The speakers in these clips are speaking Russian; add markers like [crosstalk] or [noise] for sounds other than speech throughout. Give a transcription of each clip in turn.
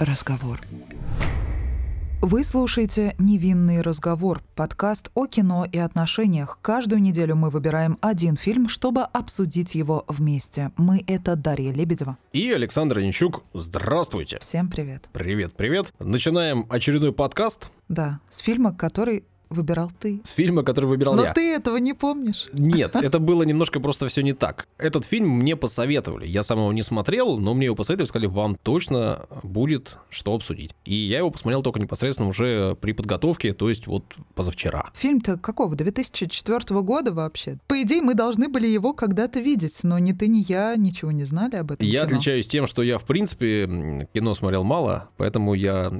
разговор. Вы слушаете «Невинный разговор» — подкаст о кино и отношениях. Каждую неделю мы выбираем один фильм, чтобы обсудить его вместе. Мы — это Дарья Лебедева. И Александр Янчук. Здравствуйте. Всем привет. Привет, привет. Начинаем очередной подкаст. Да, с фильма, который выбирал ты. С фильма, который выбирал Но я. ты этого не помнишь. Нет, [laughs] это было немножко просто все не так. Этот фильм мне посоветовали. Я сам его не смотрел, но мне его посоветовали, сказали, вам точно будет что обсудить. И я его посмотрел только непосредственно уже при подготовке, то есть вот позавчера. Фильм-то какого? 2004 года вообще? По идее, мы должны были его когда-то видеть, но ни ты, ни я ничего не знали об этом Я кино. отличаюсь тем, что я, в принципе, кино смотрел мало, поэтому я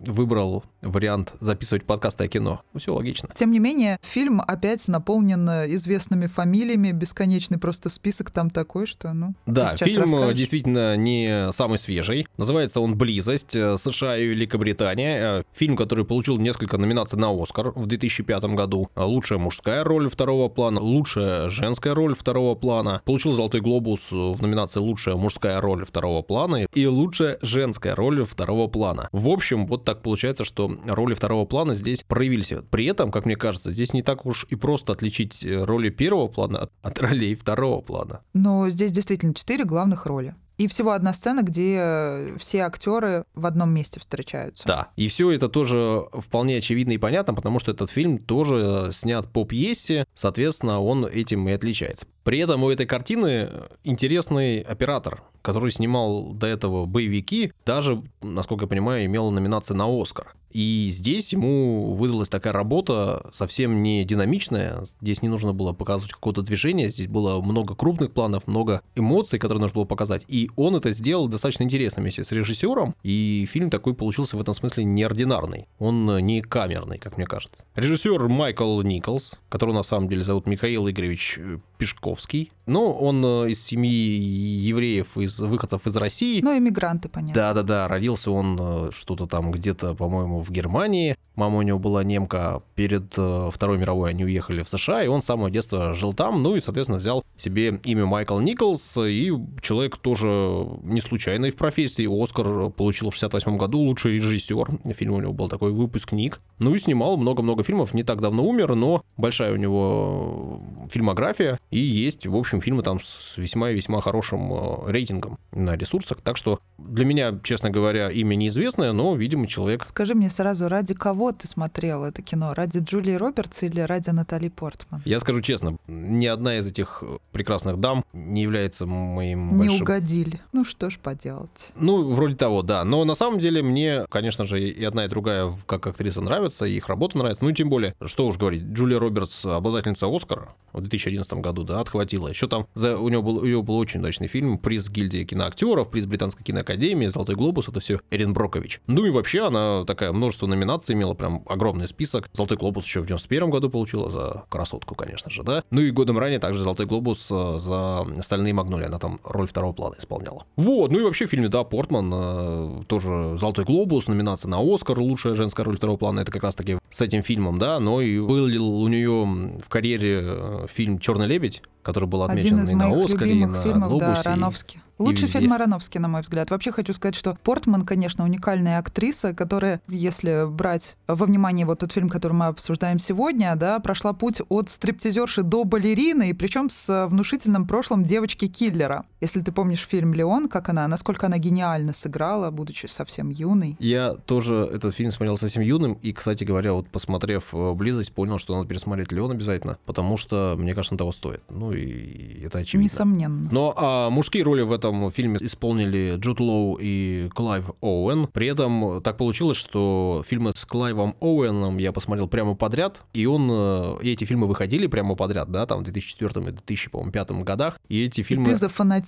выбрал вариант записывать подкасты о кино. Все логично. Тем не менее, фильм опять наполнен э, известными фамилиями, бесконечный просто список там такой, что, ну, Да, фильм э, расскажешь. действительно не самый свежий. Называется он «Близость. э, США и Великобритания». Фильм, который получил несколько номинаций на «Оскар» в 2005 году. Лучшая мужская роль второго плана, лучшая женская роль второго плана. Получил «Золотой глобус» в номинации «Лучшая мужская роль второго плана» и «Лучшая женская роль второго плана». В общем, вот так получается, что роли второго плана здесь проявились. При этом, как мне кажется, здесь не так уж и просто отличить э, роли первого плана от, от ролей второго плана. Но здесь действительно четыре главных роли. И всего одна сцена, где э, все актеры в одном месте встречаются. Да. И все это тоже вполне очевидно и понятно, потому что этот фильм тоже снят по пьесе, соответственно, он этим и отличается. При этом у этой картины интересный оператор, который снимал до этого боевики, даже, насколько я понимаю, имел номинации на Оскар. И здесь ему выдалась такая работа совсем не динамичная. Здесь не нужно было показывать какое-то движение, здесь было много крупных планов, много эмоций, которые нужно было показать. И он это сделал достаточно интересно вместе с режиссером. И фильм такой получился в этом смысле неординарный. Он не камерный, как мне кажется. Режиссер Майкл Николс, которого на самом деле зовут Михаил Игоревич э, Пешковский. Но он э, из семьи евреев, из выходцев из России. Ну, иммигранты, понятно. Да-да-да, родился он э, что-то там где-то, по-моему, в Германии. Мама у него была немка. Перед э, Второй мировой они уехали в США, и он с самого детства жил там. Ну и, соответственно, взял себе имя Майкл Николс. И человек тоже не случайный в профессии. Оскар получил в 68 году лучший режиссер. Фильм у него был такой выпускник. Ну и снимал много-много фильмов. Не так давно умер, но большая у него фильмография. И есть, в общем, фильмы там с весьма и весьма хорошим э, рейтингом на ресурсах. Так что для меня, честно говоря, имя неизвестное, но, видимо, человек... Скажи мне сразу, ради кого ты смотрел это кино? Ради Джулии Робертс или ради Натали Портман? Я скажу честно, ни одна из этих прекрасных дам не является моим Не большим... угодили. Ну что ж поделать. Ну, вроде того, да. Но на самом деле мне, конечно же, и одна, и другая как актриса нравится, и их работа нравится. Ну, и тем более, что уж говорить, Джулия Робертс, обладательница Оскара в 2011 году, да, отхватила. Еще там за, у, него был, у нее был очень удачный фильм, приз гильдии киноактеров, приз Британской киноакадемии, Золотой глобус, это все Эрин Брокович. Ну и вообще она такая множество номинаций имела, прям огромный список. Золотой глобус еще в 91 году получила за красотку, конечно же, да. Ну и годом ранее также Золотой глобус э, за Стальные магнолии, она там роль второго плана исполняла. Вот, ну и вообще в фильме, да, Портман, э, тоже Золотой глобус, номинация на Оскар, лучшая женская роль второго плана, это как раз таки с этим фильмом, да, но и был у нее в карьере э, фильм Черный лебедь, который был отмечен и на Оскаре, и на да, Глобусе. и- Аронофски. Лучший фильм Аронофски, на мой взгляд. Вообще хочу сказать, что Портман, конечно, уникальная актриса, которая, если брать во внимание вот тот фильм, который мы обсуждаем сегодня, да, прошла путь от стриптизерши до балерины, и причем с внушительным прошлым девочки-киллера. Если ты помнишь фильм «Леон», как она, насколько она гениально сыграла, будучи совсем юной. Я тоже этот фильм смотрел совсем юным, и, кстати говоря, вот посмотрев э, «Близость», понял, что надо пересмотреть «Леон» обязательно, потому что, мне кажется, он того стоит. Ну и это очевидно. Несомненно. Но а, мужские роли в этом фильме исполнили Джуд Лоу и Клайв Оуэн. При этом так получилось, что фильмы с Клайвом Оуэном я посмотрел прямо подряд, и он, э, и эти фильмы выходили прямо подряд, да, там в 2004 и 2005 годах, и эти И фильмы... ты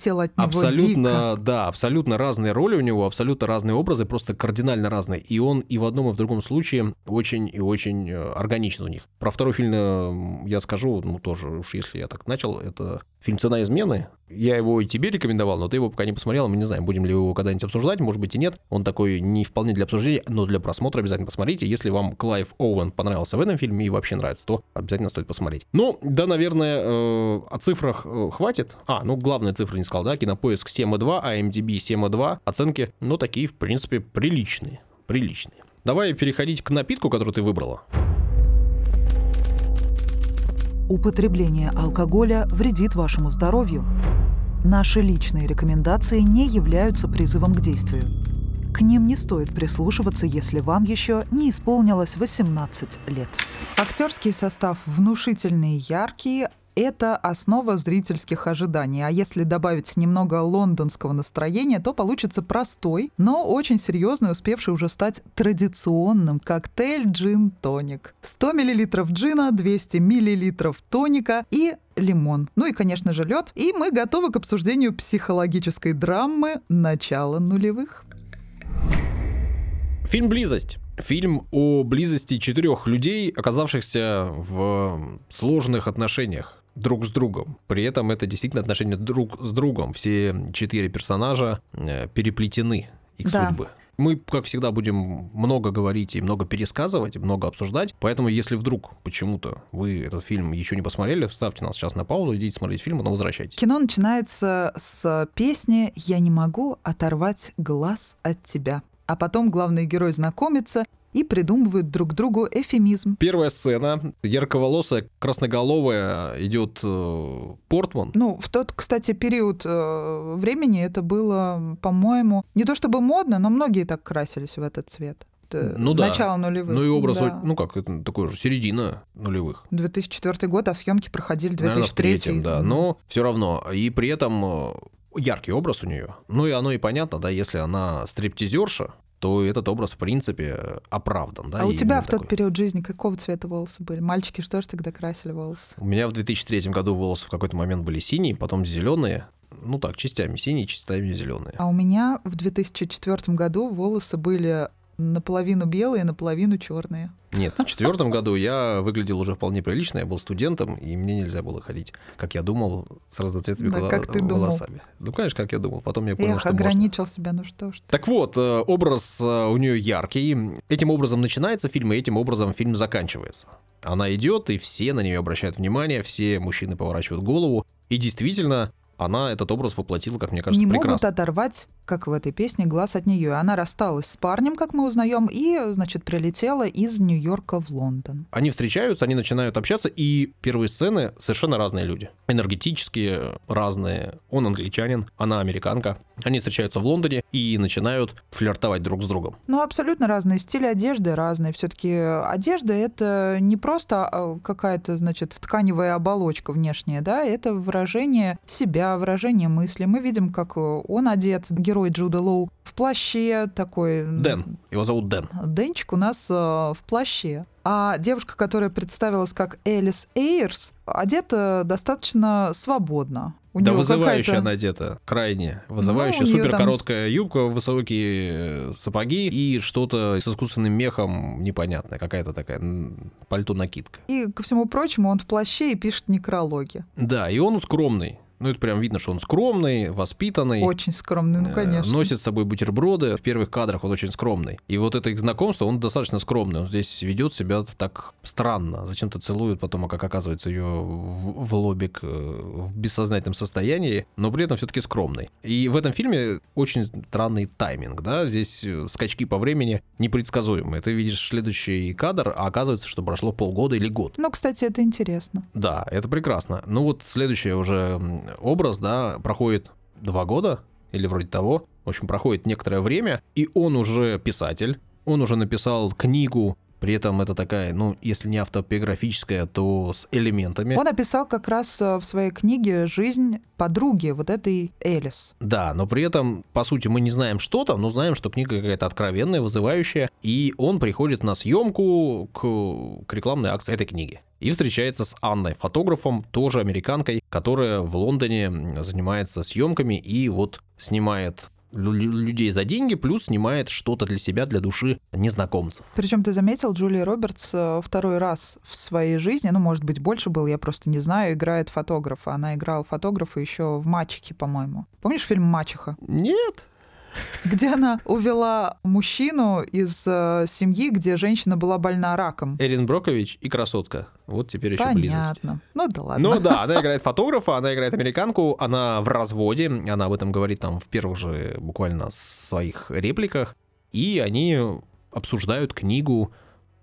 зафанател от него Абсолютно, дико. да, абсолютно разные роли у него, абсолютно разные образы, просто кардинально разные. И он и в одном, и в другом случае очень и очень э, органичен у них. Про второй фильм э, я скажу, ну тоже уж если я так начал, это фильм «Цена измены». Я его и тебе рекомендовал, но ты его пока не посмотрел, мы не знаем, будем ли его когда-нибудь обсуждать, может быть и нет. Он такой не вполне для обсуждения, но для просмотра обязательно посмотрите. Если вам Клайв Оуэн понравился в этом фильме и вообще нравится, то обязательно стоит посмотреть. Ну, да, наверное, э, о цифрах э, хватит. А, ну, главная цифра не сказал, да, кинопоиск 7,2, IMDb 7,2, оценки, ну, такие, в принципе, приличные, приличные. Давай переходить к напитку, который ты выбрала. Употребление алкоголя вредит вашему здоровью. Наши личные рекомендации не являются призывом к действию. К ним не стоит прислушиваться, если вам еще не исполнилось 18 лет. Актерский состав внушительный и яркий, это основа зрительских ожиданий. А если добавить немного лондонского настроения, то получится простой, но очень серьезный, успевший уже стать традиционным коктейль джин-тоник. 100 мл джина, 200 мл тоника и лимон. Ну и, конечно же, лед. И мы готовы к обсуждению психологической драмы начала нулевых. Фильм «Близость». Фильм о близости четырех людей, оказавшихся в сложных отношениях друг с другом. При этом это действительно отношения друг с другом. Все четыре персонажа э, переплетены их да. судьбы. Мы, как всегда, будем много говорить и много пересказывать, и много обсуждать. Поэтому, если вдруг почему-то вы этот фильм еще не посмотрели, ставьте нас сейчас на паузу, идите смотреть фильм, потом возвращайтесь. Кино начинается с песни «Я не могу оторвать глаз от тебя». А потом главный герой знакомится и придумывают друг другу эфемизм. Первая сцена. Ярковолосая, красноголовая идет э, Портман. Ну, в тот, кстати, период э, времени это было, по-моему, не то чтобы модно, но многие так красились в этот цвет ну, да. начало нулевых. Ну и образ, да. ну как, это такой же середина нулевых. 2004 год, а съемки проходили 2003. Наверное, в да. Но все равно. И при этом э, яркий образ у нее. Ну и оно и понятно, да, если она стриптизерша, то этот образ, в принципе, оправдан. Да, а у тебя в такой. тот период жизни какого цвета волосы были? Мальчики что же тогда красили волосы? У меня в 2003 году волосы в какой-то момент были синие, потом зеленые. Ну так, частями синие, частями зеленые. А у меня в 2004 году волосы были наполовину белые, наполовину черные. Нет, в четвертом году я выглядел уже вполне прилично, я был студентом, и мне нельзя было ходить, как я думал, с разноцветными да, как ты волосами. Думал. Ну, конечно, как я думал. Потом я понял, Эх, что ограничил можно. себя, ну что ж. Так вот, э, образ э, у нее яркий. Этим образом начинается фильм, и этим образом фильм заканчивается. Она идет, и все на нее обращают внимание, все мужчины поворачивают голову. И действительно, она этот образ воплотила, как мне кажется, не прекрасно. могут оторвать, как в этой песне, глаз от нее. Она рассталась с парнем, как мы узнаем, и, значит, прилетела из Нью-Йорка в Лондон. Они встречаются, они начинают общаться, и первые сцены совершенно разные люди. Энергетические, разные. Он англичанин, она американка. Они встречаются в Лондоне и начинают флиртовать друг с другом. Ну, абсолютно разные. Стили одежды разные. Все-таки одежда это не просто а, какая-то, значит, тканевая оболочка внешняя, да, это выражение себя, выражение мысли. Мы видим, как он одет, герой Джуда Лоу, в плаще такой... Дэн. Его зовут Дэн. Денчик у нас э, в плаще. А девушка, которая представилась как Элис Эйрс, одета достаточно свободно. У да вызывающая она одета, крайне. Вызывающая, ну, супер там... короткая юбка, высокие э, сапоги и что-то с искусственным мехом непонятное, какая-то такая пальто-накидка. И, ко всему прочему, он в плаще и пишет некрологи. Да, и он скромный. Ну, это прям видно, что он скромный, воспитанный. Очень скромный, ну, э, конечно. Носит с собой бутерброды. В первых кадрах он очень скромный. И вот это их знакомство, он достаточно скромный. Он здесь ведет себя так странно. Зачем-то целует потом, а как оказывается, ее в, в лобик э, в бессознательном состоянии, но при этом все-таки скромный. И в этом фильме очень странный тайминг, да, здесь э, скачки по времени непредсказуемые. Ты видишь следующий кадр, а оказывается, что прошло полгода или год. Ну, кстати, это интересно. Да, это прекрасно. Ну вот следующее уже образ, да, проходит два года или вроде того. В общем, проходит некоторое время, и он уже писатель, он уже написал книгу при этом это такая, ну, если не автобиографическая, то с элементами. Он описал как раз э, в своей книге жизнь подруги вот этой Элис. Да, но при этом, по сути, мы не знаем что там, но знаем, что книга какая-то откровенная, вызывающая, и он приходит на съемку к, к рекламной акции этой книги и встречается с Анной, фотографом, тоже американкой, которая в Лондоне занимается съемками и вот снимает людей за деньги, плюс снимает что-то для себя, для души незнакомцев. Причем ты заметил, Джулия Робертс э, второй раз в своей жизни, ну, может быть, больше был, я просто не знаю, играет фотографа. Она играла фотографа еще в «Мачехе», по-моему. Помнишь фильм «Мачеха»? Нет, [laughs] где она увела мужчину из э, семьи, где женщина была больна раком. Эрин Брокович и красотка. Вот теперь еще Понятно. близость. Ну да ладно. Ну да, она играет фотографа, она играет американку, она в разводе, она об этом говорит там в первых же буквально своих репликах, и они обсуждают книгу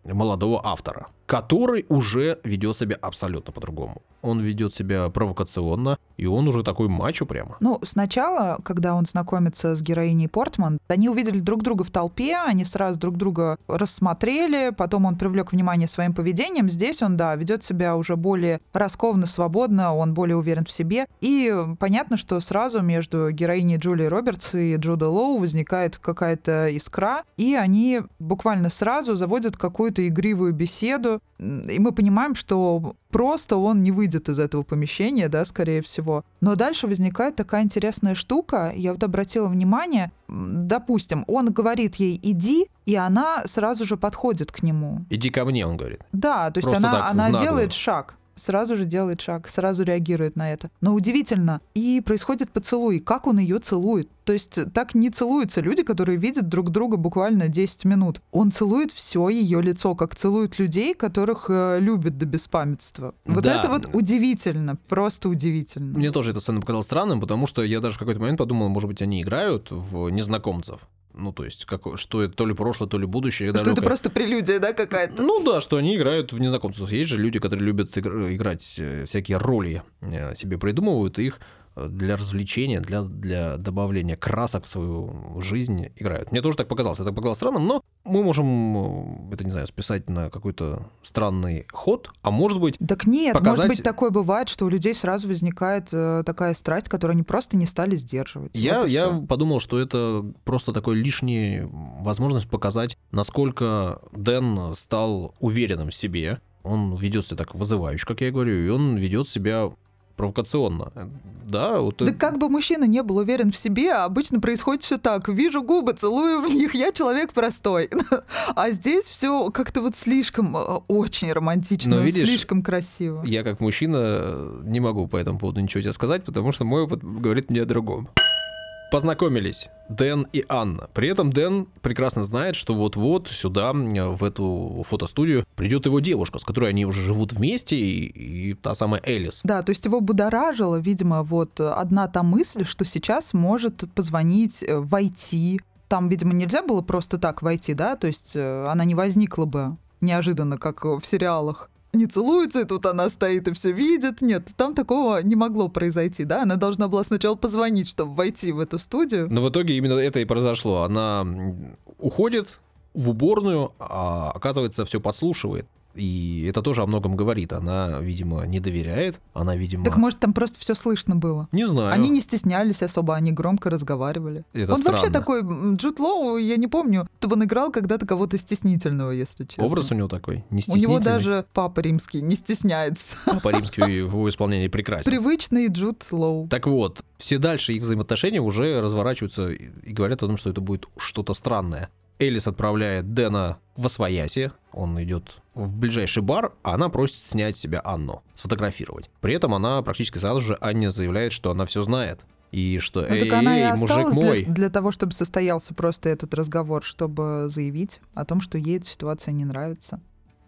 молодого автора, который уже ведет себя абсолютно по-другому. Он ведет себя провокационно, и он уже такой мачо прямо. Ну, сначала, когда он знакомится с героиней Портман, они увидели друг друга в толпе, они сразу друг друга рассмотрели, потом он привлек внимание своим поведением. Здесь он, да, ведет себя уже более раскованно, свободно, он более уверен в себе. И понятно, что сразу между героиней Джулии Робертс и Джуда Лоу возникает какая-то искра, и они буквально сразу заводят какую-то игривую беседу, и мы понимаем, что просто он не выйдет из этого помещения, да, скорее всего. Но дальше возникает такая интересная штука, я вот обратила внимание, допустим, он говорит ей «иди», и она сразу же подходит к нему. «Иди ко мне», он говорит. Да, то есть Просто она, так, она наглую. делает шаг сразу же делает шаг, сразу реагирует на это. Но удивительно, и происходит поцелуй. Как он ее целует? То есть так не целуются люди, которые видят друг друга буквально 10 минут. Он целует все ее лицо, как целуют людей, которых э, любят до беспамятства. Вот Да. это вот удивительно, просто удивительно. Мне тоже эта сцена показалась странным, потому что я даже в какой-то момент подумал, может быть, они играют в незнакомцев. Ну, то есть, как, что это то ли прошлое, то ли будущее. Что это далекое. просто прелюдия, да, какая-то? Ну да, что они играют в незнакомцев. Есть же люди, которые любят игр- играть э, всякие роли, э, себе придумывают и их э, для развлечения, для, для добавления красок в свою жизнь играют. Мне тоже так показалось. Это показалось странным, но мы можем, э, это не знаю, списать на какой-то странный ход, а может быть, Так нет, показать- может быть, такое бывает, что у людей сразу возникает э, такая страсть, которую они просто не стали сдерживать. Я, Вот я подумал, что это просто такой лишний возможность показать, насколько Дэн стал уверенным в себе. Он ведет себя так вызывающе, как я говорю, и он ведет себя провокационно. Да, вот Да как бы мужчина не был уверен в себе, обычно происходит все так. Вижу губы, целую в них, я человек простой. [laughs] А здесь все как-то вот слишком э, очень романтично, Но видишь, слишком красиво. я как мужчина э, не могу по этому поводу ничего тебе сказать, потому что мой опыт говорит мне о другом. Познакомились Дэн и Анна. При этом Дэн прекрасно знает, что вот-вот сюда, в эту фотостудию, придет его девушка, с которой они уже живут вместе, и, и та самая Элис. Да, то есть его будоражило, видимо, вот одна та мысль, что сейчас может позвонить, э, войти. Там, видимо, нельзя было просто так войти, да, то есть э, она не возникла бы неожиданно, как в сериалах. Не целуются, и тут она стоит и все видит. Нет, там такого не могло произойти, да? Она должна была сначала позвонить, чтобы войти в эту студию. Но в итоге именно это и произошло. Она уходит в уборную, а оказывается, все подслушивает. И это тоже о многом говорит. Она, видимо, не доверяет. Она, видимо... Так может там просто все слышно было. Не знаю. Они не стеснялись особо, они громко разговаривали. Это он вообще странно. такой, м, Джуд Лоу, я не помню, чтобы он играл когда-то кого-то стеснительного, если честно. Образ у него такой, не У него даже папа римский не стесняется. По-римски [laughs] в его исполнении прекрасен. Привычный Джуд Лоу. Так вот, все дальше их взаимоотношения уже разворачиваются и говорят о том, что это будет что-то странное. Элис отправляет Дэна в Освояси, он идет в ближайший бар, а она просит снять себя Анну, сфотографировать. При этом она практически сразу же Анне заявляет, что она все знает. И что, Ну эй, так она и эй, мужик мой. для, для того, чтобы состоялся просто этот разговор, чтобы заявить о том, что ей эта ситуация не нравится.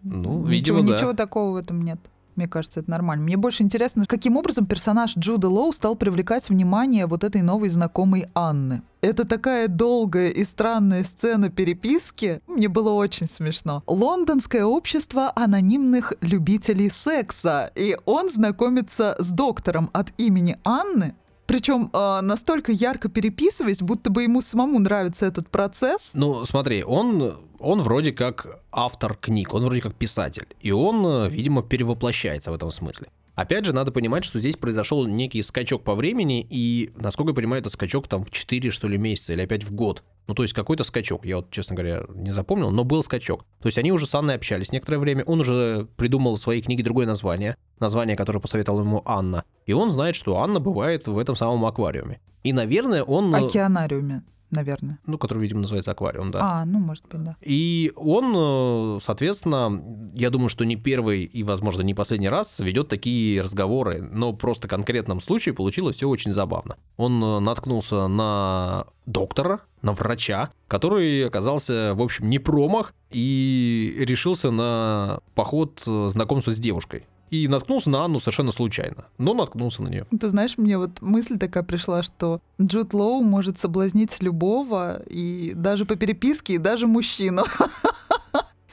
Ну, ничего, видимо, да. ничего такого в этом нет. Мне кажется, это нормально. Мне больше интересно, каким образом персонаж Джуда Лоу стал привлекать внимание вот этой новой знакомой Анны. Это такая долгая и странная сцена переписки. Мне было очень смешно. Лондонское общество анонимных любителей секса. И он знакомится с доктором от имени Анны. Причем э, настолько ярко переписываясь, будто бы ему самому нравится этот процесс. Ну, смотри, он, он вроде как автор книг, он вроде как писатель. И он, э, видимо, перевоплощается в этом смысле. Опять же, надо понимать, что здесь произошел некий скачок по времени, и, насколько я понимаю, это скачок там 4, что ли, месяца или опять в год. Ну, то есть какой-то скачок, я вот, честно говоря, не запомнил, но был скачок. То есть они уже с Анной общались некоторое время, он уже придумал в своей книге другое название. название, которое посоветовала ему Анна. И он знает, что Анна бывает в этом самом аквариуме. И, наверное, он... Океанариуме наверное. Ну, который, видимо, называется аквариум, да. А, ну, может быть, да. И он, э, соответственно, я думаю, что не первый и, возможно, не последний раз ведет такие разговоры, но просто в конкретном случае получилось все очень забавно. Он э, наткнулся на доктора, на врача, который оказался, в общем, не промах и решился на поход э, знакомства с девушкой и наткнулся на Анну совершенно случайно, но наткнулся на нее. Ты знаешь, мне вот мысль такая пришла, что Джуд Лоу может соблазнить любого, и даже по переписке, и даже мужчину. [laughs]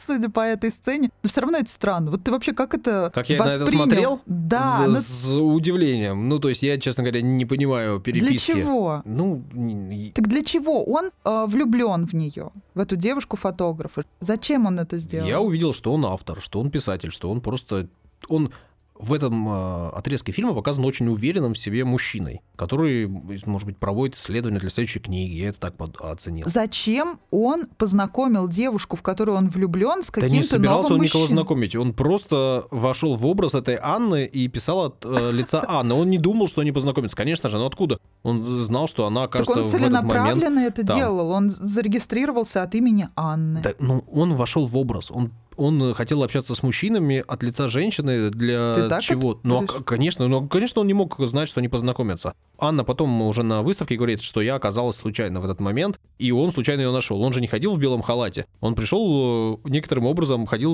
судя по этой сцене. Но все равно это странно. Вот ты вообще как это Как я воспринял? на это смотрел? Да. Ну С удивлением. Ну, то есть я, честно говоря, не понимаю переписки. Для чего? Ну, Так для чего? Он э, влюблен в нее, в эту девушку-фотографа. Зачем он это сделал? я увидел, что он автор, что он писатель, что он просто... Он в этом э, отрезке фильма показан очень уверенным в себе мужчиной, который, может быть, проводит исследования для следующей книги. Я это так оценил. Зачем он познакомил девушку, в которую он влюблен, с Да не каким-то собирался новым он никого мужчиной? знакомить. Он просто вошел в образ этой Анны и писал от э, лица [laughs] Анны. Он не думал, что они познакомятся. Конечно же, но откуда? Он знал, что она Так окажется он в этот момент. целенаправленно это там. делал. Он зарегистрировался от имени Анны. Да, ну, он вошел в образ. Он он хотел общаться с мужчинами от лица женщины для чего? это Ну, а, конечно, ну, конечно, он не мог знать, что они познакомятся. Анна потом уже на выставке говорит, что я оказалась случайно в этот момент, и он случайно ее нашел. Он же не ходил в белом халате. Он пришел э, некоторым образом, ходил,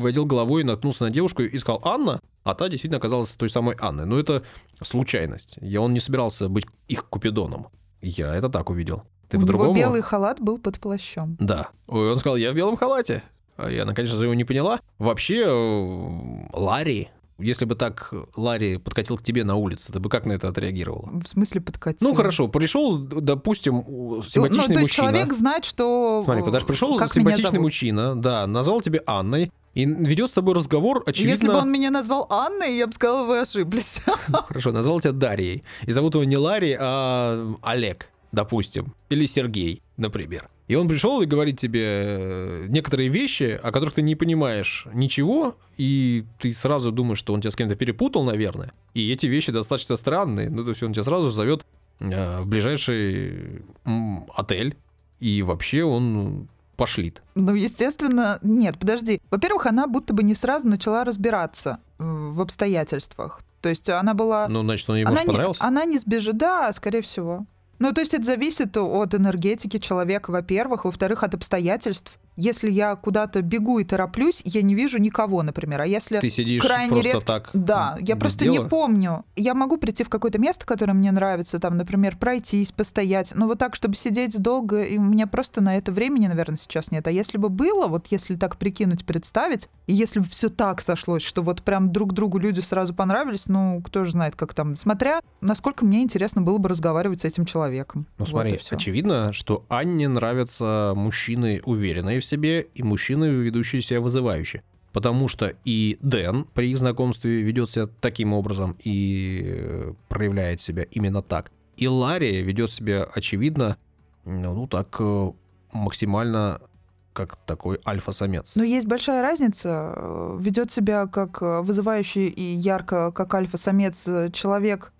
водил головой, наткнулся на девушку и сказал «Анна», а та действительно оказалась той самой Анной. Но это случайность. Я, он не собирался быть их купидоном. Я это так увидел. Ты У него белый халат был под плащом. Да. Ой, он сказал, я в белом халате. А я, же, его не поняла. Вообще, э, Ларри, если бы так Ларри подкатил к тебе на улице, ты бы как на это отреагировала? В смысле подкатил? Ну, хорошо, пришел, допустим, у- Ну, симпатичный то есть мужчина. человек знает, что... Смотри, подожди, пришел как симпатичный мужчина, да, назвал тебя Анной, и ведет с тобой разговор, очевидно... Если бы он меня назвал Анной, я бы сказала, вы ошиблись. [laughs] Хорошо, назвал тебя Дарьей. И зовут его не Ларри, а Олег, допустим. Или Сергей, например. И он пришел и говорит тебе э, некоторые вещи, о которых ты не понимаешь ничего, и ты сразу думаешь, что он тебя с кем-то перепутал, наверное. И эти вещи достаточно странные. Ну, то есть он тебя сразу зовет э, в ближайший отель, и вообще он пошлит. Ну, естественно, нет, подожди. Во-первых, она будто бы не сразу начала разбираться э, в обстоятельствах. То есть она была... Ну, значит, он ему она, же не, понравился. она не сбежит, да, скорее всего. Ну, то есть это зависит от энергетики человека, во-первых, во-вторых, от обстоятельств. Если я куда-то бегу и тороплюсь, я не вижу никого, например. А если Ты сидишь крайне просто редко- так. Да, я просто дела? не помню. Я могу прийти в какое-то место, которое мне нравится, там, например, пройтись, постоять, но вот так, чтобы сидеть долго, и у меня просто на это времени, наверное, сейчас нет. А если бы было, вот если так прикинуть, представить, и если бы все так сошлось, что вот прям друг другу люди сразу понравились, ну, кто же знает, как там, смотря, насколько мне интересно было бы разговаривать с этим человеком. Ну Вот смотри, очевидно, что Анне нравятся мужчины уверенные в себе и мужчины, ведущие себя вызывающе. Потому что и Дэн при их знакомстве ведет себя таким образом и э, проявляет себя именно так. И Ларри ведет себя, очевидно, ну, ну, так э, максимально как такой альфа-самец. Но есть большая разница. э, Ведет себя как вызывающий и ярко, как альфа-самец человек,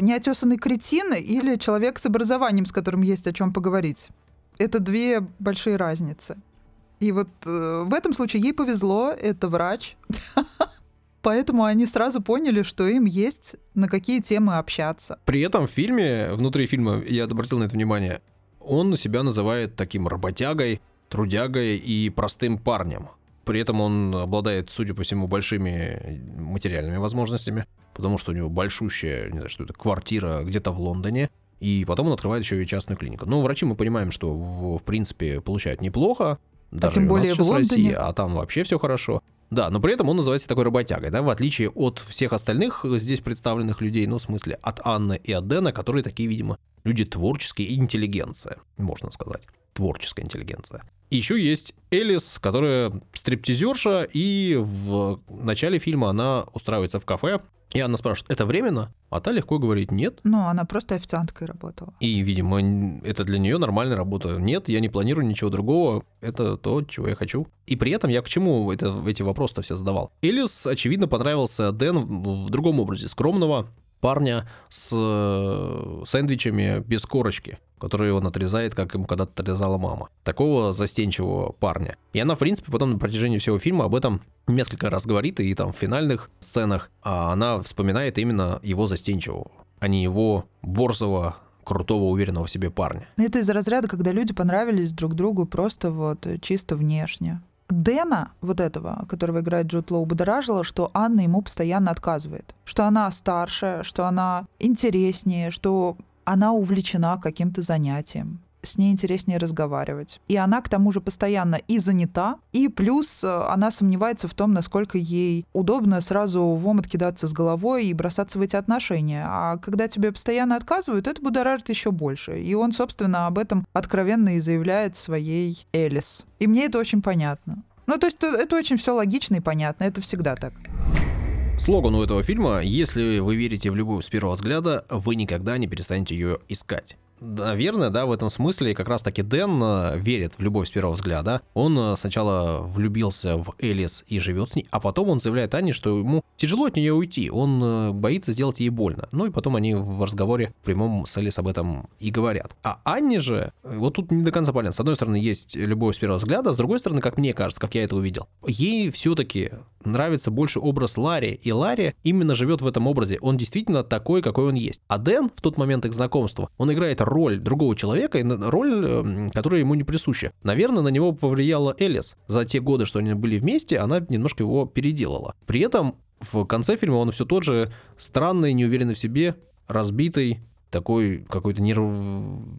неотесанный кретин или человек с образованием, с которым есть о чем поговорить. Это две большие разницы. И вот э, в этом случае ей повезло, это врач. [laughs] Поэтому они сразу поняли, что им есть на какие темы общаться. При этом в фильме, внутри фильма, я обратил на это внимание, он себя называет таким работягой, трудягой и простым парнем. При этом он обладает, судя по всему, большими материальными возможностями, потому что у него большущая, не знаю, что это, квартира где-то в Лондоне, и потом он открывает еще и частную клинику. Ну, врачи мы понимаем, что в, в принципе получают неплохо, даже тем у нас более в Лондоне. России, а там вообще все хорошо. Да, но при этом он называется такой работягой, да, в отличие от всех остальных здесь представленных людей, ну, в смысле, от Анны и от Дэна, которые такие, видимо, люди творческие и интеллигенция, можно сказать. Творческая интеллигенция. И еще есть Элис, которая стриптизерша, и в начале фильма она устраивается в кафе И она спрашивает, это временно? А та легко говорит, нет. Ну, она просто официанткой работала. И, видимо, это для нее нормальная работа. Нет, я не планирую ничего другого. Это то, чего я хочу. И при этом я к чему это, эти вопросы-то все задавал? Элис, очевидно, понравился Дэн в другом образе. Скромного, парня с э, сэндвичами без корочки, которые он отрезает, как ему когда-то отрезала мама. Такого застенчивого парня. И она, в принципе, потом на протяжении всего фильма об этом несколько раз говорит, и там в финальных сценах а она вспоминает именно его застенчивого, а не его борзого крутого, уверенного в себе парня. Это из разряда, когда люди понравились друг другу просто вот чисто внешне. Дэна, вот этого, которого играет Джуд Лоу, будоражило, что Анна ему постоянно отказывает. Что она старше, что она интереснее, что она увлечена каким-то занятием с ней интереснее разговаривать. И она к тому же постоянно и занята, и плюс э, она сомневается в том, насколько ей удобно сразу в омут кидаться с головой и бросаться в эти отношения. А когда тебе постоянно отказывают, это будоражит еще больше. И он, собственно, об этом откровенно и заявляет своей Элис. И мне это очень понятно. Ну, то есть это очень все логично и понятно, это всегда так. Слоган у этого фильма «Если вы верите в любовь с первого взгляда, вы никогда не перестанете ее искать». Наверное, да, в этом смысле как раз-таки Дэн э, верит в любовь с первого взгляда. Он э, сначала влюбился в Элис и живет с ней, а потом он заявляет Анне, что ему тяжело от нее уйти, он э, боится сделать ей больно. Ну и потом они в разговоре прямом с Элис об этом и говорят. А Анне же, вот тут не до конца понятно. С одной стороны, есть любовь с первого взгляда, с другой стороны, как мне кажется, как я это увидел, ей все-таки нравится больше образ Ларри, и Ларри именно живет в этом образе. Он действительно такой, какой он есть. А Дэн в тот момент их знакомства, он играет роль другого человека, и роль, эм, которая ему не присуща. Наверное, на него повлияла Элис. За те годы, что они были вместе, она немножко его переделала. При этом в конце фильма он все тот же странный, неуверенный в себе, разбитый, такой какой-то нерв...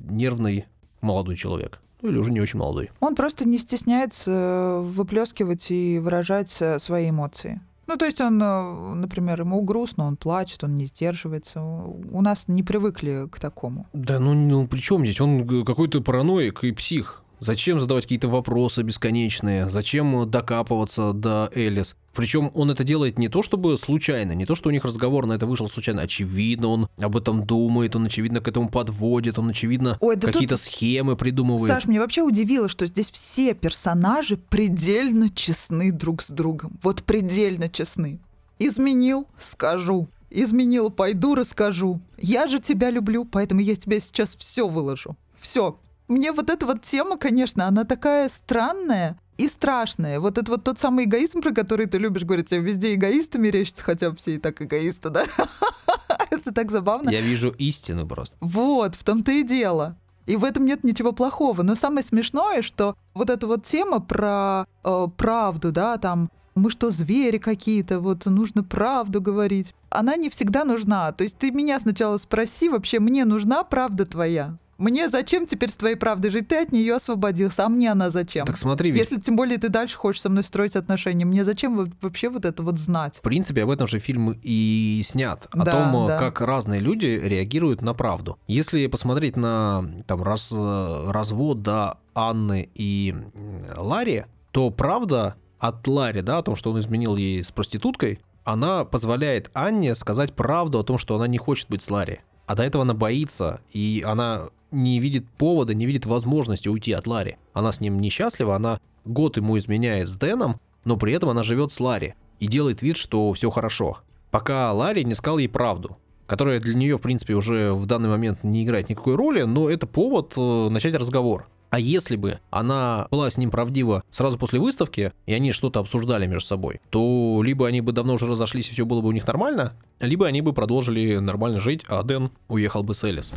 нервный молодой человек ну или уже не очень молодой. Он просто не стесняется э, выплескивать и выражать э, свои эмоции. Ну, то есть он, э, например, ему грустно, он плачет, он не сдерживается. У нас не привыкли к такому. Да, ну, ну при чем здесь? Он какой-то параноик и псих. Зачем задавать какие-то вопросы бесконечные? Зачем докапываться до Элис? Причем он это делает не то, чтобы случайно, не то, что у них разговор на это вышел случайно. Очевидно, он об этом думает, он, очевидно, к этому подводит, он, очевидно, Ой, да какие-то тут... схемы придумывает. Саш, мне вообще удивило, что здесь все персонажи предельно честны друг с другом. Вот предельно честны. Изменил? Скажу. Изменил, пойду расскажу. Я же тебя люблю, поэтому я тебе сейчас все выложу. Все, мне вот эта вот тема, конечно, она такая странная и страшная. Вот это вот тот самый эгоизм, про который ты любишь говорить, тебе везде эгоисты мерещатся, хотя все и так эгоисты, да? [laughs] Это так забавно. Я вижу истину просто. Вот, в том-то и дело. И в этом нет ничего плохого. Но самое смешное, что вот эта вот тема про э, правду, да, там мы что, звери какие-то, вот нужно правду говорить. Она не всегда нужна. То есть ты меня сначала спроси, вообще мне нужна правда твоя? Мне зачем теперь с твоей правдой жить? Ты от нее освободился, а мне она зачем? Так смотри, ведь... Если тем более ты дальше хочешь со мной строить отношения, мне зачем вообще вот это вот знать? В принципе, об этом же фильм и снят. О да, том, да. как разные люди реагируют на правду. Если посмотреть на там, раз, развод да, Анны и Ларри, то правда от Ларри, да, о том, что он изменил ей с проституткой, она позволяет Анне сказать правду о том, что она не хочет быть с Ларри. А до этого она боится, и она не видит повода, не видит возможности уйти от Ларри. Она с ним несчастлива, она год ему изменяет с Дэном, но при этом она живет с Ларри и делает вид, что все хорошо. Пока Ларри не сказал ей правду, которая для нее, в принципе, уже в данный момент не играет никакой роли, но это повод э, начать разговор. А если бы она была с ним правдива сразу после выставки, и они что-то обсуждали между собой, то либо они бы давно уже разошлись, и все было бы у них нормально, либо они бы продолжили нормально жить, а Дэн уехал бы с Элис.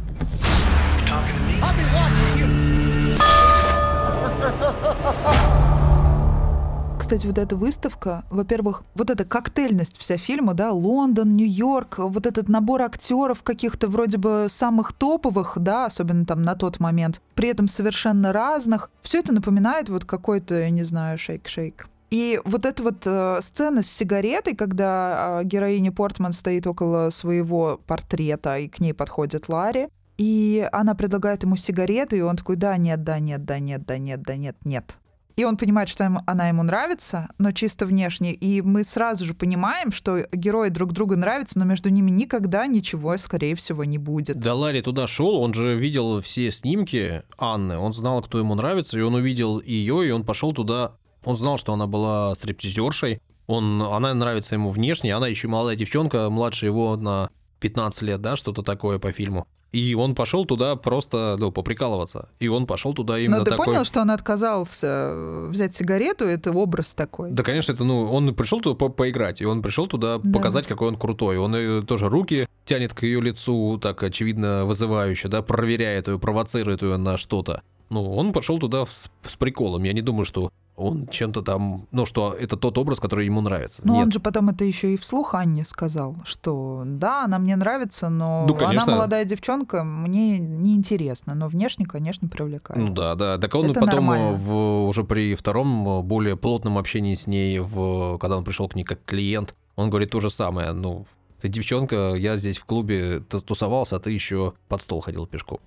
Кстати, вот эта выставка, во-первых, вот эта коктейльность вся фильма, да, Лондон, Нью-Йорк, вот этот набор актеров каких-то вроде бы самых топовых, да, особенно там на тот момент, при этом совершенно разных, все это напоминает вот какой-то, я не знаю, шейк-шейк. И вот эта вот э, сцена с сигаретой, когда э, героиня Портман стоит около своего портрета, и к ней подходит Ларри, и она предлагает ему сигарету, и он такой, да, нет, да, нет, да, нет, да, нет, да, нет, нет. и он понимает, что ему, она ему нравится, но чисто внешне, и мы сразу же понимаем, что герои друг другу нравятся, но между ними никогда ничего, скорее всего, не будет. Да Ларри туда шел, он же видел все снимки Анны, он знал, кто ему нравится, и он увидел ее, и он пошел туда, он знал, что она была стриптизершей, он, она нравится ему внешне, она еще молодая девчонка, младше его на 15 лет, да, что-то такое по фильму. И он пошел туда просто, ну, поприкалываться. И он пошел туда именно Но ты такой... понял, что он отказался э, взять сигарету? Это образ такой. Да, конечно, это, ну, он пришел туда по поиграть, и он пришел туда Да. показать, какой он крутой. Он ее тоже руки тянет к ее лицу, так очевидно вызывающе, да, проверяет ее, провоцирует ее на что-то. Ну, он пошел туда с, с приколом. Я не думаю, что он чем-то там, ну, что это тот образ, который ему нравится. Но Нет. он же потом это еще и вслух Анне сказал, что да, она мне нравится, но Ну, конечно. она молодая девчонка, мне неинтересно, но внешне, конечно, привлекает. Ну да, да. Так он Это потом нормально. э, в, уже при втором э, более плотном общении с ней, в, когда он пришел к ней как клиент, он говорит то же самое. Ну, ты девчонка, я здесь в клубе тусовался, а ты еще под стол ходил пешком.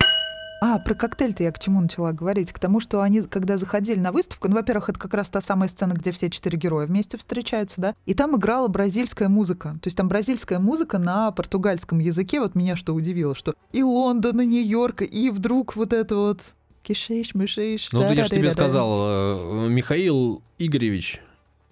А, про коктейль-то я к чему начала говорить? К тому, что они, когда заходили на выставку, ну, во-первых, это как раз та самая сцена, где все четыре героя вместе встречаются, да, и там играла бразильская музыка. То есть там бразильская музыка на португальском языке. Вот меня что удивило, что и Лондон, и Нью-Йорк, и вдруг вот это вот кишиш, мышиш. Ну, я же тебе сказал, э, Михаил Игоревич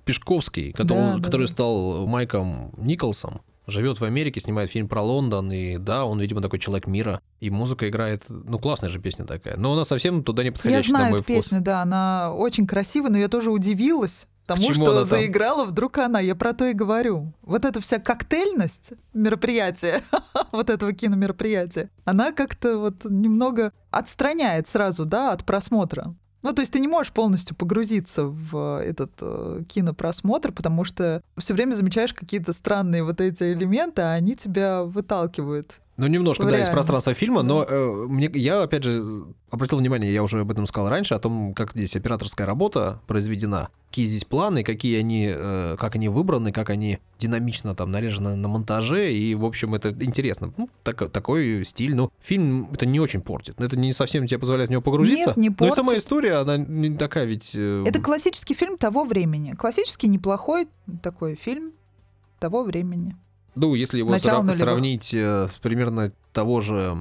Пешковский, который, Да, да, который да. стал Майком Николсом, живет в Америке, снимает фильм про Лондон, и да, он, видимо, такой человек мира, и музыка играет, ну, классная же песня такая, но она совсем туда не Я подходящая на знаю мой эту вкус. песню, да, она очень красивая, но я тоже удивилась тому, Почему что она там? заиграла вдруг она. Я про то и говорю. Вот эта вся коктейльность мероприятия, [laughs] вот этого киномероприятия, она как-то вот немного отстраняет сразу, да, от просмотра. Ну, то есть ты не можешь полностью погрузиться в этот э, кинопросмотр, потому что все время замечаешь какие-то странные вот эти элементы, а они тебя выталкивают. Ну, немножко, в да, из пространства фильма, но э, мне, я, опять же, обратил внимание, я уже об этом сказал раньше, о том, как здесь операторская работа произведена, какие здесь планы, какие они, э, как они выбраны, как они динамично там нарежены на монтаже, и, в общем, это интересно. Ну, так- такой стиль, ну, фильм это не очень портит, это не совсем тебе позволяет в него погрузиться. Нет, не Ну и сама портит. история, она не такая ведь... э, Это классический фильм того времени. Классический неплохой такой фильм того времени. Ну, если его Начало сра- сравнить э, с примерно того же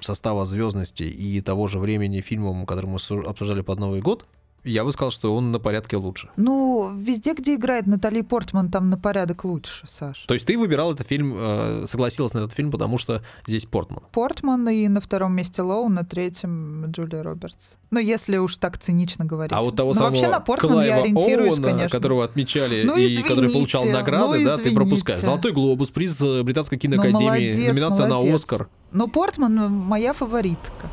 состава звездности и того же времени фильмом, который мы су- обсуждали под Новый год, я бы сказал, что он на порядке лучше. Ну, везде, где играет Натали Портман, там на порядок лучше, Саш. То есть ты выбирал этот фильм, э, согласилась на этот фильм, потому что здесь Портман. Портман и на втором месте Лоу, на третьем Джулия Робертс. Ну, если уж так цинично говорить. А вот того Но самого вообще на Портман я Клайва ориентируюсь, Оуэна, конечно. которого отмечали Ну, и который извините, получал награды, ну, да, ты пропускаешь. извините. Золотой глобус, приз э, Британской киноакадемии, молодец, номинация на молодец. Оскар. Но Портман моя фаворитка.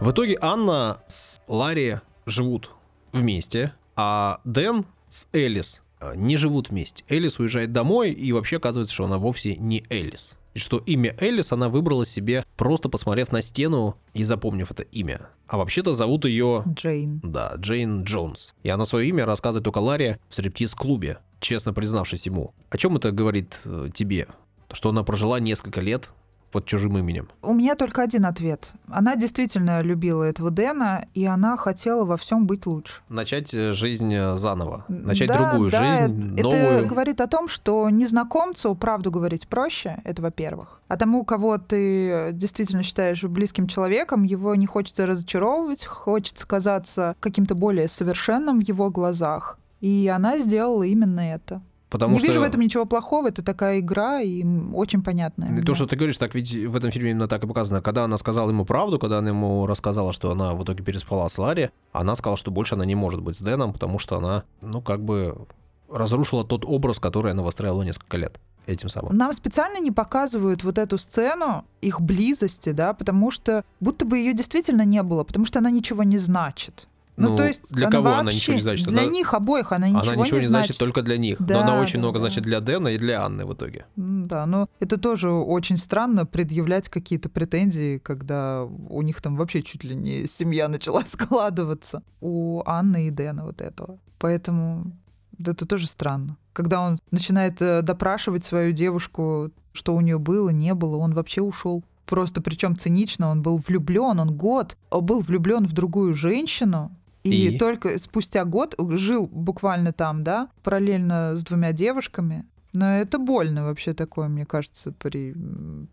В итоге Анна с Ларри живут вместе, а Дэн с Элис э, не живут вместе. Элис уезжает домой, и вообще оказывается, что она вовсе не Элис. И что имя Элис она выбрала себе, просто посмотрев на стену и запомнив это имя. А вообще-то зовут ее, Джейн. да, Джейн Джонс. И она свое имя рассказывает только Ларри в стриптиз-клубе, честно признавшись ему. О чем это говорит э, тебе? Что она прожила несколько лет под чужим именем. У меня только один ответ. Она действительно любила этого Дэна, и она хотела во всем быть лучше. Начать э, жизнь э, заново. Начать Да, другую да, жизнь, это новую. говорит о том, что незнакомцу правду говорить проще, это во-первых. А тому, кого ты действительно считаешь близким человеком, его не хочется разочаровывать, хочется казаться каким-то более совершенным в его глазах. И она сделала именно это. Потому не что вижу в этом ничего плохого, это такая игра и очень понятная. И то, что ты говоришь, так ведь в этом фильме именно так и показано. Когда она сказала ему правду, когда она ему рассказала, что она в итоге переспала с Ларри, она сказала, что больше она не может быть с Дэном, потому что она, ну, как бы разрушила тот образ, который она выстраивала несколько лет этим самым. Нам специально не показывают вот эту сцену их близости, да, потому что будто бы ее действительно не было, потому что она ничего не значит. Ну, Ну, то есть для она кого она ничего не значит? Для Она- них обоих она ничего, она ничего не значит только для них, но Да, она очень да, много да. значит для Дэна и для Анны в итоге. Да, но это тоже очень странно предъявлять какие-то претензии, когда у них там вообще чуть ли не семья начала [laughs] складываться. У Анны и Дэна вот этого. Поэтому это тоже странно. Когда он начинает э, допрашивать свою девушку, что у нее было, не было, он вообще ушел. Просто причем цинично, он был влюблен, он год а был влюблен в другую женщину, И, И? только спустя год жил буквально там, да, параллельно с двумя девушками. Но это больно вообще такое, мне кажется, при...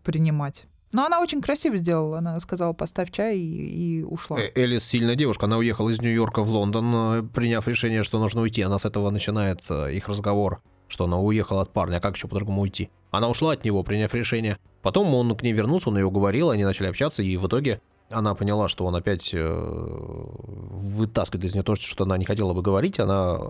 принимать. Но она очень красиво сделала. Она сказала, поставь чай и, и ушла. Э, Элис сильная девушка, она уехала из Нью-Йорка в Лондон, э, приняв решение, что нужно уйти. Она с этого начинается их разговор, что она уехала от парня, а как еще по-другому уйти? Она ушла от него, приняв решение. Потом он к ней вернулся, он ее уговорил, они начали общаться, и в итоге она поняла, что он опять э, вытаскивает из нее то, что она не хотела бы говорить, она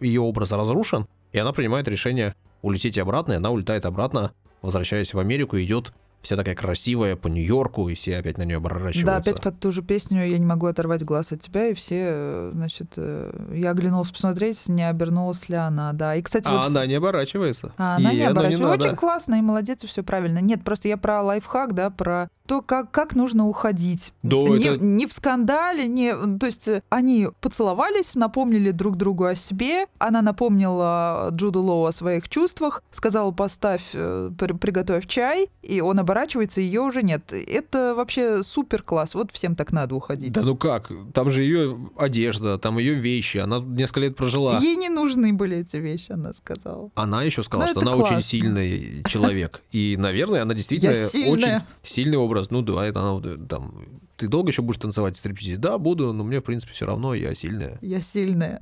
ее образ разрушен, и она принимает решение улететь обратно, и она улетает обратно, возвращаясь в Америку, идет вся такая красивая по Нью-Йорку, и все опять на нее оборачиваются. Да, опять под ту же песню «Я не могу оторвать глаз от тебя», и все, значит, э, я оглянулась посмотреть, не обернулась ли она, да. И, кстати, А вот... она не оборачивается. А она Ей не оборачивается. надо. Очень классно, и молодец, и все правильно. Нет, просто я про лайфхак, да, про то, как, как нужно уходить. Да, не, это- не в скандале, не... То есть э, они поцеловались, напомнили друг другу о себе, она напомнила Джуду Лоу о своих чувствах, сказала, поставь, э, при- приготовь чай, и он оборачивается, ее уже нет. Это вообще супер класс. Вот всем так надо уходить. Да ну как? Там же ее одежда, там ее вещи. Она несколько лет прожила. Ей не нужны были эти вещи, она сказала. Она еще сказала, Ну, что она очень классно. сильный человек. И, наверное, она действительно очень сильный образ. Ну да, это она вот, э, там. Ты долго еще будешь танцевать в стриптизе? Да, буду, но мне, в принципе, все равно, я сильная. Я сильная.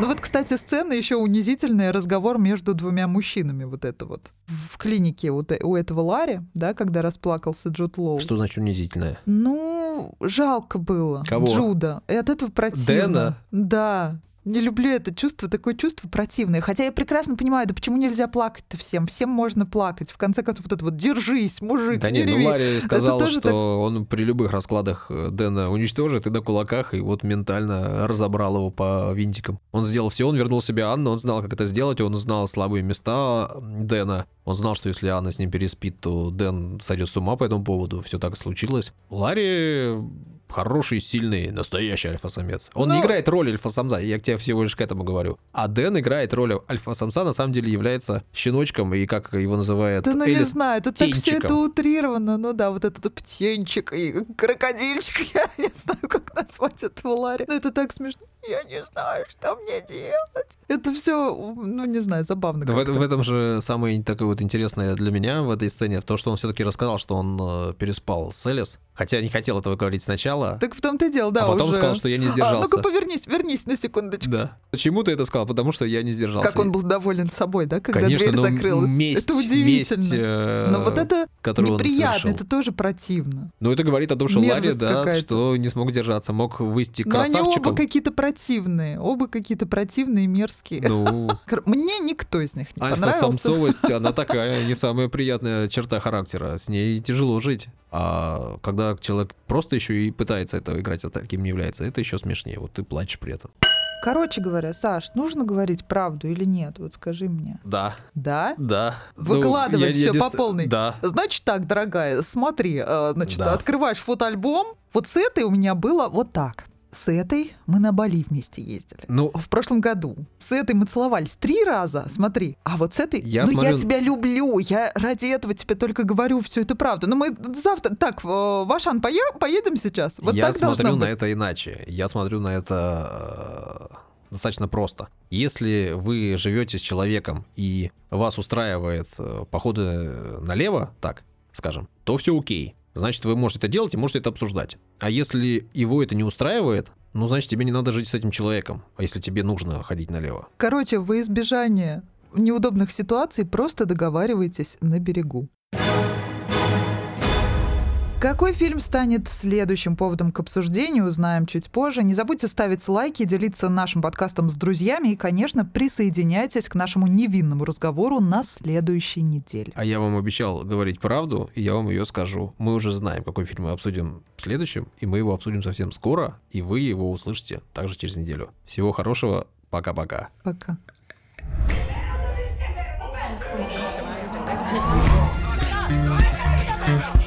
Ну вот, кстати, сцена еще унизительная, разговор между двумя мужчинами, вот это вот. В клинике вот э- у этого Ларри, да, когда расплакался Джуд Лоу. Что значит унизительная? Ну, жалко было Кого? Джуда. И от этого противно. Дэна? Да. Не люблю это чувство, такое чувство противное. Хотя я прекрасно понимаю, да почему нельзя плакать-то всем? Всем можно плакать. В конце концов, вот это вот «держись, мужик, Да не не, ну реви». Ларри сказал, что он при любых раскладах э, Дэна уничтожит и на кулаках, и вот ментально разобрал его по винтикам. Он сделал все, он вернул себе Анну, он знал, как это сделать, он знал слабые места Дэна. Он знал, что если Анна с ним переспит, то Дэн сойдет с ума по этому поводу. Все так и случилось. Ларри хороший, сильный, настоящий альфа-самец. Он не Ну- играет роль альфа-самца, я к тебе всего лишь к этому говорю. А Дэн играет роль альфа-самца, на самом деле является щеночком, и как его называет Да ну не Элис, знаю, это так все это утрировано. Ну да, вот этот птенчик и крокодильчик, [laughs] я не знаю, как назвать этого Ларри. Но это так смешно. Я не знаю, что мне делать. Это все, ну не знаю, забавно. Да в, в этом же самое такое вот интересное для меня в этой сцене, то, что он все-таки рассказал, что он э, переспал с Элис, хотя не хотел этого говорить сначала, Так в том-то и дело, да, а потом уже. сказал, что я не А, сдержался. ну-ка повернись, вернись на секундочку. Да. Почему ты это сказал? Потому что я не сдержался. Как он был доволен собой, да, когда Конечно, дверь но закрылась. месть, это удивительно. месть, э, Но вот это которую он неприятно, совершил. это тоже противно. Ну, это говорит о том, что Ларри, мерзость да, какая-то. что не смог держаться, мог выйти Но они оба красавчиком. какие-то противные, оба какие-то противные, мерзкие. Ну, [laughs] Мне никто из них не понравился. альфа-самцовость, она [laughs] такая не самая приятная черта характера. С ней тяжело жить. А когда человек просто еще и пытается это играть, а таким не является, это еще смешнее. Вот ты плачешь при этом. Короче говоря, Саш, нужно говорить правду или нет? Вот скажи мне. Да, Да? да. Выкладывать Ну, я- я всё не по ст- полной. Да. Значит так, дорогая, смотри, э, значит, Да. открываешь фотоальбом. Вот с этой у меня было вот так. С этой мы на Бали вместе ездили. Ну, В прошлом году. С этой мы целовались три раза, смотри. А вот с этой... Я ну, я смотрю- тебя люблю, я ради этого тебе только говорю все это правда. Но мы завтра... Так, в Вашан пое- поедем сейчас? Вот я так смотрю на это иначе. Я смотрю на это э, достаточно просто. Если вы живете с человеком и вас устраивает э, походы налево, так скажем, то все окей. Значит, вы можете это делать и можете это обсуждать. А если его это не устраивает, ну, значит, тебе не надо жить с этим человеком, а если тебе нужно ходить налево. Короче, во избежание неудобных ситуаций просто договаривайтесь на берегу. Какой фильм станет следующим поводом к обсуждению, узнаем чуть позже. Не забудьте ставить лайки, делиться нашим подкастом с друзьями и, конечно, присоединяйтесь к нашему невинному разговору на следующей неделе. А я вам обещал говорить правду, и я вам ее скажу. Мы уже знаем, какой фильм мы обсудим следующим, и мы его обсудим совсем скоро, и вы его услышите также через неделю. Всего хорошего, пока-пока. Пока. Thank you.